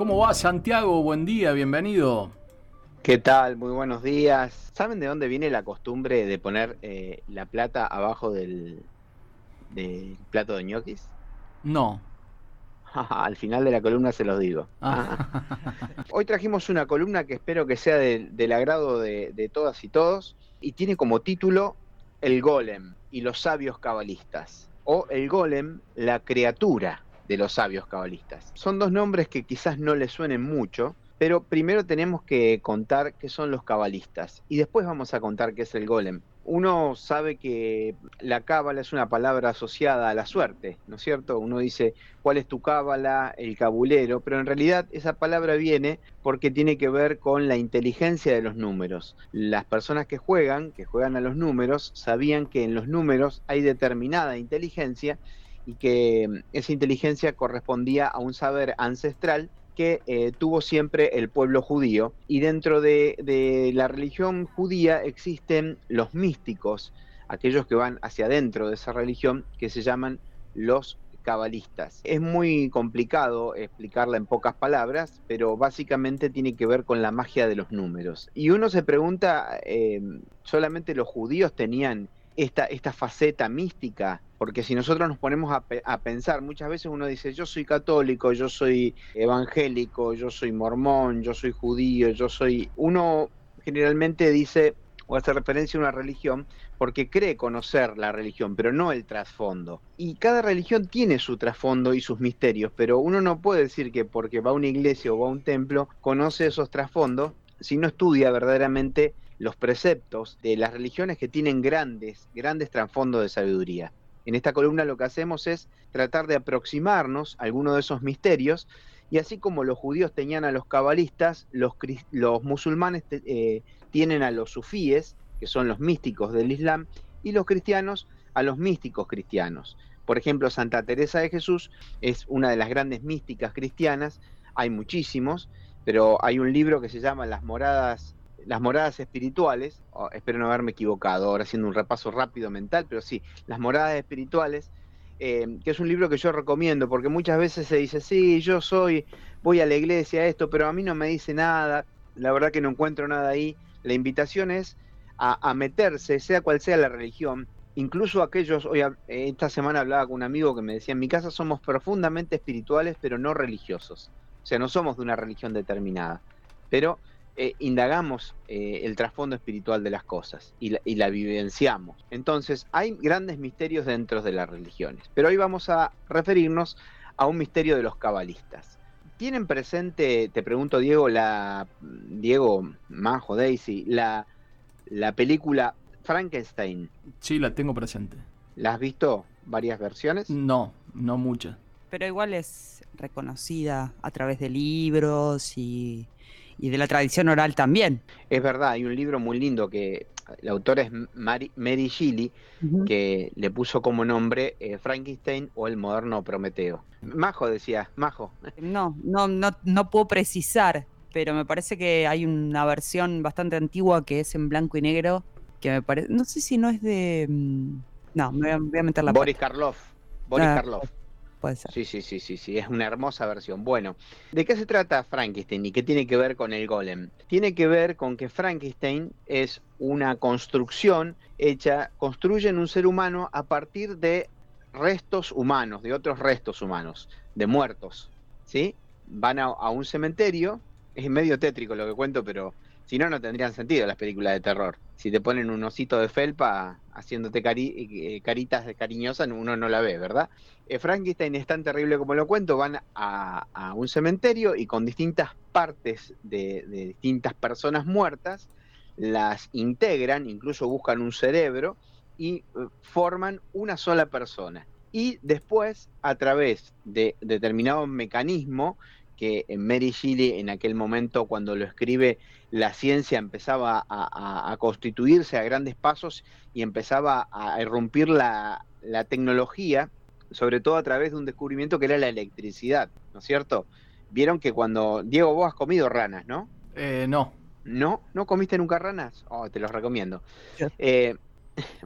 ¿Cómo va Santiago? Buen día, bienvenido. ¿Qué tal? Muy buenos días. ¿Saben de dónde viene la costumbre de poner eh, la plata abajo del, del plato de ñoquis? No. Al final de la columna se los digo. Ah. Hoy trajimos una columna que espero que sea de- del agrado de, de todas y todos y tiene como título El golem y los sabios cabalistas o El golem, la criatura de los sabios cabalistas. Son dos nombres que quizás no les suenen mucho, pero primero tenemos que contar qué son los cabalistas y después vamos a contar qué es el golem. Uno sabe que la cábala es una palabra asociada a la suerte, ¿no es cierto? Uno dice, ¿cuál es tu cábala? El cabulero, pero en realidad esa palabra viene porque tiene que ver con la inteligencia de los números. Las personas que juegan, que juegan a los números, sabían que en los números hay determinada inteligencia y que mm, esa inteligencia correspondía a un saber ancestral que eh, tuvo siempre el pueblo judío. Y dentro de, la religión judía existen los místicos, aquellos que van hacia adentro de esa religión, que se llaman los cabalistas. Es muy complicado explicarla en pocas palabras, pero básicamente tiene que ver con la magia de los números. Y uno se pregunta, eh, ¿solamente los judíos tenían esta, esta faceta mística? Porque si nosotros nos ponemos a, pe- a pensar, muchas veces uno dice, yo soy católico, yo soy evangélico, yo soy mormón, yo soy judío, yo soy... Uno generalmente dice o hace referencia a una religión porque cree conocer la religión, pero no el trasfondo. Y cada religión tiene su trasfondo y sus misterios, pero uno no puede decir que porque va a una iglesia o va a un templo conoce esos trasfondos si no estudia verdaderamente los preceptos de las religiones que tienen grandes, grandes trasfondos de sabiduría. En esta columna lo que hacemos es tratar de aproximarnos a alguno de esos misterios y así como los judíos tenían a los cabalistas, los, los musulmanes eh, tienen a los sufíes, que son los místicos del Islam, y los cristianos a los místicos cristianos. Por ejemplo, Santa Teresa de Jesús es una de las grandes místicas cristianas, hay muchísimos, pero hay un libro que se llama Las moradas, las moradas espirituales, espero no haberme equivocado, ahora haciendo un repaso rápido mental, pero sí, Las moradas espirituales, eh, que es un libro que yo recomiendo, porque muchas veces se dice, sí, yo soy, voy a la iglesia, esto, pero a mí no me dice nada, la verdad que no encuentro nada ahí. La invitación es a, a meterse, sea cual sea la religión, incluso aquellos, hoy eh, esta semana hablaba con un amigo que me decía, en mi casa somos profundamente espirituales, pero no religiosos. O sea, no somos de una religión determinada, pero eh, indagamos eh, el trasfondo espiritual de las cosas y la, y la vivenciamos. Entonces, hay grandes misterios dentro de las religiones, pero hoy vamos a referirnos a un misterio de los cabalistas. ¿Tienen presente, te pregunto Diego, la Diego, Majo, Daisy, la, la película Frankenstein? Sí, la tengo presente. ¿La has visto varias versiones? No, no muchas. Pero igual es reconocida a través de libros y, y de la tradición oral también. Es verdad, hay un libro muy lindo que la autora es Mary, Mary Shelley, que le puso como nombre eh, Frankenstein o el moderno Prometeo. Majo decía, Majo. No, no, no, no puedo precisar, pero me parece que hay una versión bastante antigua que es en blanco y negro, que me parece, no sé si no es de... mm, No, me voy a, voy a meter la Boris pata, Karloff. Boris Ah, Karloff. Sí, sí, sí, sí, sí, es una hermosa versión. Bueno, ¿de qué se trata Frankenstein y qué tiene que ver con el golem? Tiene que ver con que Frankenstein es una construcción hecha, construyen un ser humano a partir de restos humanos, de otros restos humanos, de muertos, ¿sí? van a un cementerio, es medio tétrico lo que cuento, pero si no, no tendrían sentido las películas de terror. Si te ponen un osito de felpa haciéndote eh, caritas de cariñosas, uno no la ve, ¿verdad? Eh, Frankenstein es tan terrible como lo cuento, van a, un cementerio y con distintas partes de, distintas personas muertas, las integran, incluso buscan un cerebro y eh, forman una sola persona. Y después, a través de determinado mecanismo, que Mary Shelley en aquel momento cuando lo escribe la ciencia empezaba a, constituirse a grandes pasos y empezaba a irrumpir la, tecnología, sobre todo a través de un descubrimiento que era la electricidad, ¿no es cierto? Vieron que cuando, Diego, vos has comido ranas, ¿no? Eh, no. ¿No? ¿No comiste nunca ranas? Oh, te los recomiendo. Eh,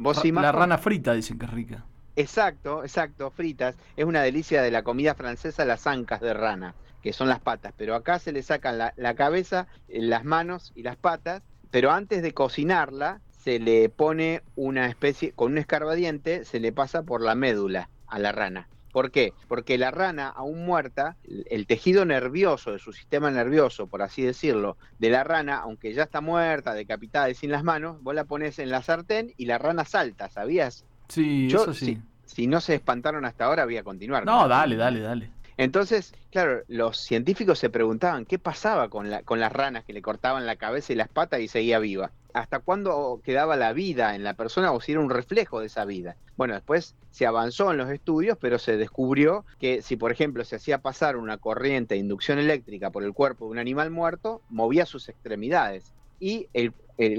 ¿Vos sí, La rana frita dicen que es rica. Exacto, exacto, fritas. Es una delicia de la comida francesa las ancas de rana que son las patas, pero acá se le sacan la, cabeza, eh, las manos y las patas, pero antes de cocinarla se le pone una especie, con un escarbadiente, se le pasa por la médula a la rana. ¿Por qué? Porque la rana, aún muerta, el tejido nervioso de su sistema nervioso, por así decirlo, de la rana, aunque ya está muerta, decapitada y sin las manos, vos la pones en la sartén y la rana salta, ¿sabías? Sí, eso sí. Si, si no se espantaron hasta ahora, voy a continuar. No, dale, dale, dale. Entonces, claro, los científicos se preguntaban qué pasaba con, la, con las ranas que le cortaban la cabeza y las patas y seguía viva. ¿Hasta cuándo quedaba la vida en la persona o si era un reflejo de esa vida? Bueno, después se avanzó en los estudios, pero se descubrió que si, por ejemplo, se hacía pasar una corriente de inducción eléctrica por el cuerpo de un animal muerto, movía sus extremidades. Y el,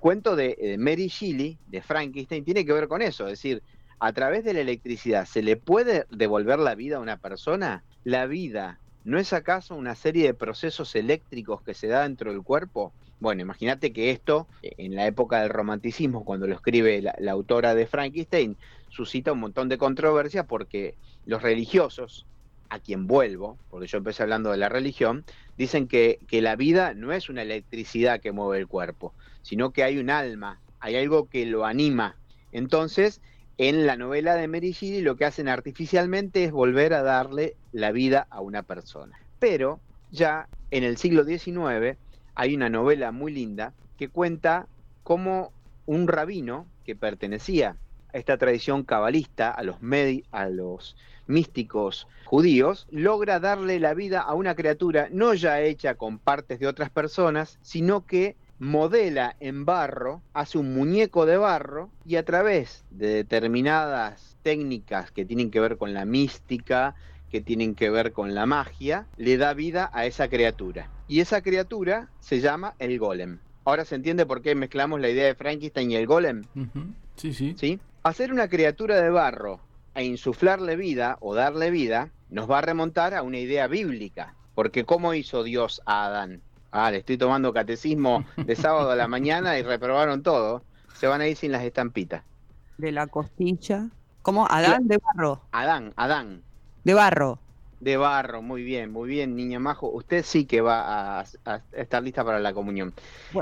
cuento de, de Mary Shelley, de Frankenstein, tiene que ver con eso, es decir, a través de la electricidad, ¿se le puede devolver la vida a una persona? La vida no es acaso una serie de procesos eléctricos que se da dentro del cuerpo? Bueno, imagínate que esto, en la época del romanticismo, cuando lo escribe la, autora de Frankenstein, suscita un montón de controversia porque los religiosos, a quien vuelvo, porque yo empecé hablando de la religión, dicen que la vida no es una electricidad que mueve el cuerpo, sino que hay un alma, hay algo que lo anima. Entonces, en la novela de Mary Shelley lo que hacen artificialmente es volver a darle la vida a una persona. Pero ya en el siglo XIX hay una novela muy linda que cuenta cómo un rabino que pertenecía a esta tradición cabalista, a los, a los místicos judíos, logra darle la vida a una criatura no ya hecha con partes de otras personas, sino que modela en barro, hace un muñeco de barro y a través de determinadas técnicas que tienen que ver con la mística, que tienen que ver con la magia, le da vida a esa criatura. Y esa criatura se llama el golem. Ahora se entiende por qué mezclamos la idea de Frankenstein y el golem. Sí, sí. ¿Sí? Hacer una criatura de barro e insuflarle vida o darle vida nos va a remontar a una idea bíblica. Porque ¿cómo hizo Dios a Adán? Ah, le estoy tomando catecismo de sábado a la mañana y reprobaron todo. Se van a ir sin las estampitas. De la costilla. ¿Cómo? Adán de barro. Adán, Adán. De barro. De barro, muy bien, muy bien, niña Majo. Usted sí que va a, estar lista para la comunión.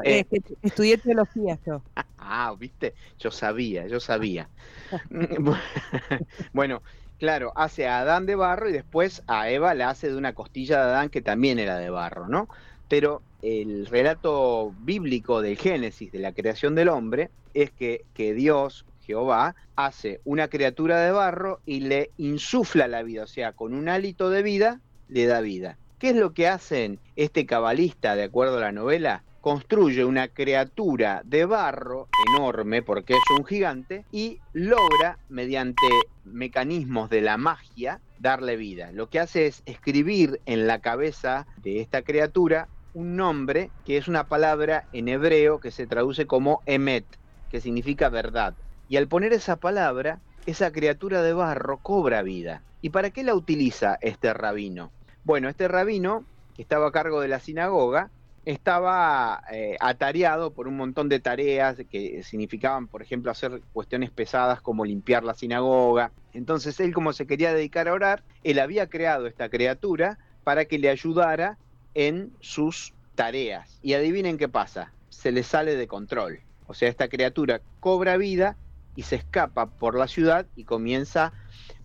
Eh, estudié teología yo. Ah, viste, yo sabía, yo sabía. bueno, claro, hace a Adán de barro y después a Eva le hace de una costilla de Adán que también era de barro, ¿no? Pero el relato bíblico del Génesis, de la creación del hombre, es que, Dios, Jehová, hace una criatura de barro y le insufla la vida, o sea, con un hálito de vida le da vida. ¿Qué es lo que hacen este cabalista, de acuerdo a la novela? Construye una criatura de barro enorme, porque es un gigante, y logra, mediante mecanismos de la magia, darle vida. Lo que hace es escribir en la cabeza de esta criatura un nombre que es una palabra en hebreo que se traduce como emet, que significa verdad. Y al poner esa palabra, esa criatura de barro cobra vida. ¿Y para qué la utiliza este rabino? Bueno, este rabino, que estaba a cargo de la sinagoga, estaba eh, atareado por un montón de tareas que significaban, por ejemplo, hacer cuestiones pesadas como limpiar la sinagoga. Entonces él, como se quería dedicar a orar, él había creado esta criatura para que le ayudara en sus tareas. Y adivinen qué pasa, se le sale de control. O sea, esta criatura cobra vida y se escapa por la ciudad y comienza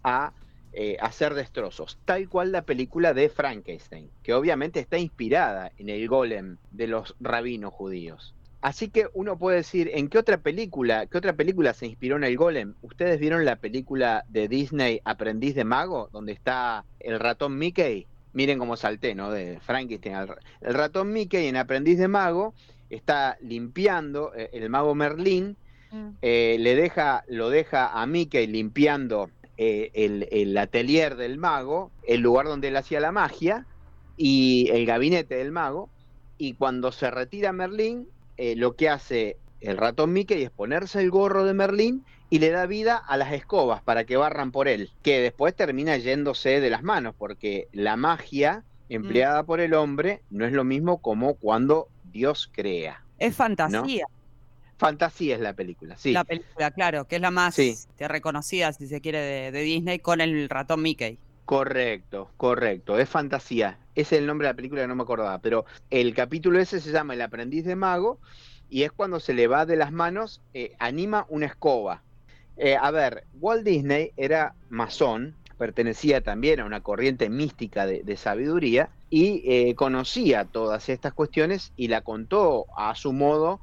a eh, hacer destrozos, tal cual la película de Frankenstein, que obviamente está inspirada en el golem de los rabinos judíos. Así que uno puede decir, ¿en qué otra película, qué otra película se inspiró en el golem? ¿Ustedes vieron la película de Disney Aprendiz de Mago, donde está el ratón Mickey? Miren cómo salté, ¿no? De Frankenstein. El ratón Mickey en Aprendiz de Mago está limpiando, eh, el mago Merlín mm. eh, le deja, lo deja a Mickey limpiando eh, el, el atelier del mago, el lugar donde él hacía la magia, y el gabinete del mago, y cuando se retira Merlín, lo que hace el ratón Mickey es ponerse el gorro de Merlín y le da vida a las escobas para que barran por él, que después termina yéndose de las manos, porque la magia empleada por el hombre no es lo mismo como cuando Dios crea. Es fantasía. Fantasía es la película, sí. La película, claro, que es la más reconocida, si se quiere, de, Disney con el ratón Mickey. Correcto, correcto, es fantasía. Ese es el nombre de la película que no me acordaba, pero el capítulo ese se llama El aprendiz de mago y es cuando se le va de las manos, eh, anima una escoba. Eh, a ver, Walt Disney era masón, pertenecía también a una corriente mística de, sabiduría y eh, conocía todas estas cuestiones y la contó a su modo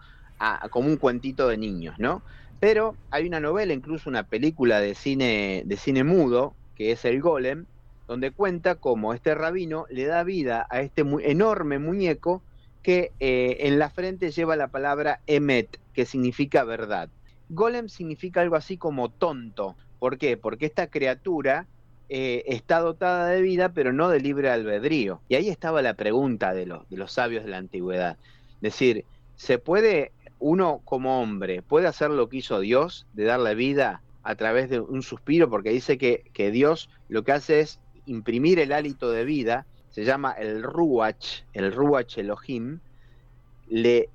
como un cuentito de niños, ¿no? Pero hay una novela, incluso una película de cine, de cine mudo, que es El Golem, donde cuenta cómo este rabino le da vida a este enorme muñeco que eh, en la frente lleva la palabra emet, que significa verdad. Golem significa algo así como tonto. ¿Por qué? Porque esta criatura eh, está dotada de vida, pero no de libre albedrío. Y ahí estaba la pregunta de los, sabios de la antigüedad. Es decir, ¿se puede, uno como hombre, puede hacer lo que hizo Dios, de darle vida a través de un suspiro? Porque dice que, que Dios lo que hace es imprimir el hálito de vida, se llama el Ruach, el Ruach Elohim, le,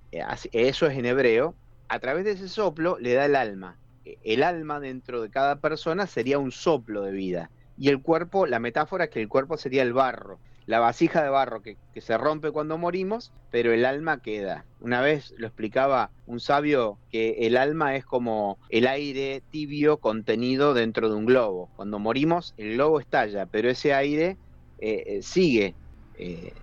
eso es en hebreo, a través de ese soplo le da el alma. E, el alma dentro de cada persona sería un soplo de vida. Y el cuerpo, la metáfora es que el cuerpo sería el barro, la vasija de barro que, se rompe cuando morimos, pero el alma queda. Una vez lo explicaba un sabio que el alma es como el aire tibio contenido dentro de un globo. Cuando morimos, el globo estalla, pero ese aire eh, eh, sigue eh,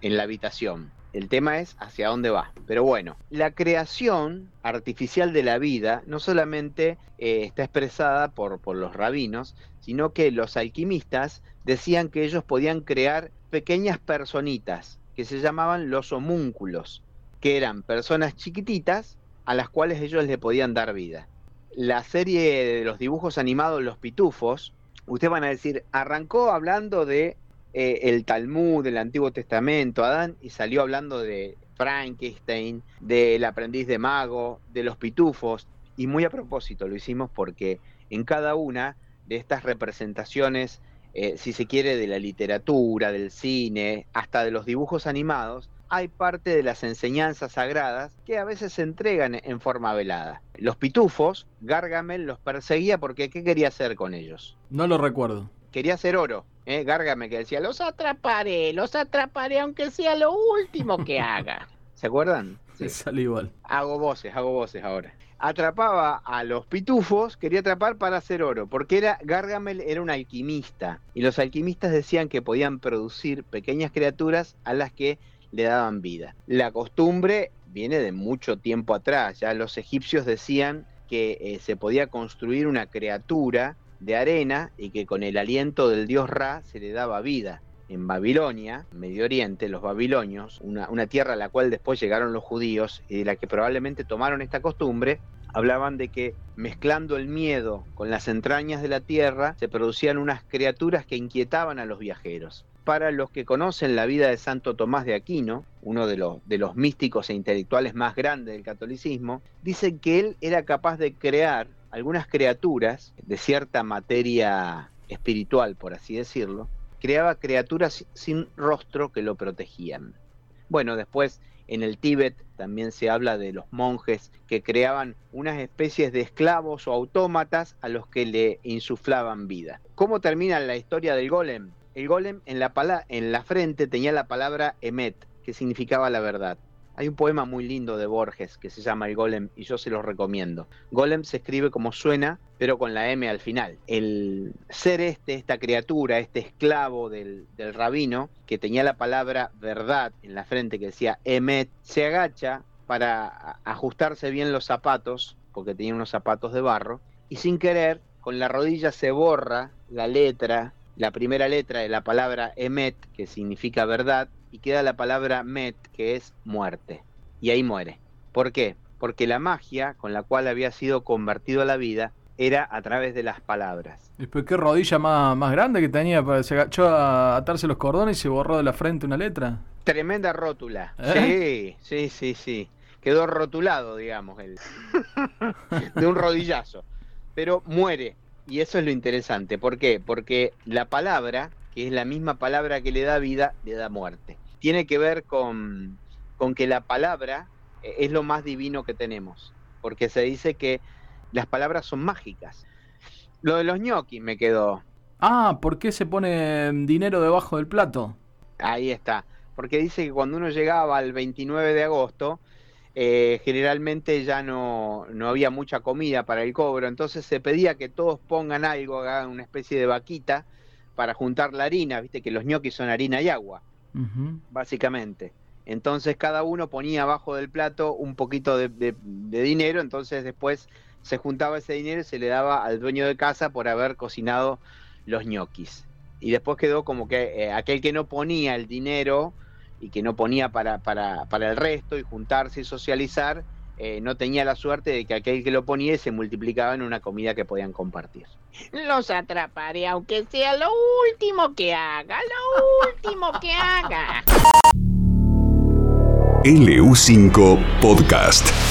en la habitación. El tema es hacia dónde va. Pero bueno, la creación artificial de la vida no solamente está expresada por, por los rabinos, sino que los alquimistas decían que ellos podían crear pequeñas personitas que se llamaban los homúnculos, que eran personas chiquititas a las cuales ellos le podían dar vida. La serie de los dibujos animados Los Pitufos, ustedes van a decir, arrancó hablando de eh, el Talmud, del Antiguo Testamento, Adán, y salió hablando de Frankenstein, del aprendiz de mago, de los pitufos, y muy a propósito lo hicimos porque en cada una de estas representaciones, eh, si se quiere, de la literatura, del cine, hasta de los dibujos animados, hay parte de las enseñanzas sagradas que a veces se entregan en forma velada. Los pitufos, Gargamel los perseguía porque ¿qué quería hacer con ellos? No lo recuerdo. Quería hacer oro. ¿Eh? Gargamel que decía, los atraparé, los atraparé aunque sea lo último que haga. ¿Se acuerdan? Sí. Sale igual. Hago voces, hago voces ahora atrapaba a los pitufos, quería atrapar para hacer oro, porque era Gargamel era un alquimista y los alquimistas decían que podían producir pequeñas criaturas a las que le daban vida. La costumbre viene de mucho tiempo atrás, ya los egipcios decían que eh, se podía construir una criatura de arena y que con el aliento del dios Ra se le daba vida en Babilonia, Medio Oriente, los babilonios, una, una, tierra a la cual después llegaron los judíos y de la que probablemente tomaron esta costumbre, hablaban de que mezclando el miedo con las entrañas de la tierra se producían unas criaturas que inquietaban a los viajeros. Para los que conocen la vida de Santo Tomás de Aquino, uno de los, de los místicos e intelectuales más grandes del catolicismo, dicen que él era capaz de crear algunas criaturas de cierta materia espiritual, por así decirlo, creaba criaturas sin rostro que lo protegían. Bueno, después en el Tíbet también se habla de los monjes que creaban unas especies de esclavos o autómatas a los que le insuflaban vida. ¿Cómo termina la historia del golem? El golem en la, en la frente tenía la palabra emet, que significaba la verdad. Hay un poema muy lindo de Borges que se llama El Golem y yo se los recomiendo. Golem se escribe como suena, pero con la M al final. El ser este, esta criatura, este esclavo del, del rabino, que tenía la palabra verdad en la frente que decía Emet, se agacha para ajustarse bien los zapatos, porque tenía unos zapatos de barro, y sin querer, con la rodilla se borra la letra, la primera letra de la palabra Emet, que significa verdad, y queda la palabra met, que es muerte. Y ahí muere. ¿Por qué? Porque la magia con la cual había sido convertido a la vida era a través de las palabras. Después, ¿qué rodilla más, más grande que tenía? Para, se agachó a atarse los cordones y se borró de la frente una letra. Tremenda rótula. ¿Eh? Sí, sí, sí, sí. Quedó rotulado, digamos, el... de un rodillazo. Pero muere. Y eso es lo interesante. ¿Por qué? Porque la palabra, que es la misma palabra que le da vida, le da muerte tiene que ver con, que la palabra eh, es lo más divino que tenemos, porque se dice que las palabras son mágicas. Lo de los ñoquis me quedó. Ah, ¿por qué se pone dinero debajo del plato? Ahí está, porque dice que cuando uno llegaba al 29 de agosto, eh, generalmente ya no, no, había mucha comida para el cobro, entonces se pedía que todos pongan algo, hagan una especie de vaquita para juntar la harina, viste que los ñoquis son harina y agua básicamente. Entonces cada uno ponía abajo del plato un poquito de, dinero, entonces después se juntaba ese dinero y se le daba al dueño de casa por haber cocinado los ñoquis. Y después quedó como que eh, aquel que no ponía el dinero y que no ponía para, para, para el resto y juntarse y socializar, eh, no tenía la suerte de que aquel que lo ponía se multiplicaba en una comida que podían compartir. Los atraparé aunque sea lo último que haga, lo último que haga. LU5 Podcast.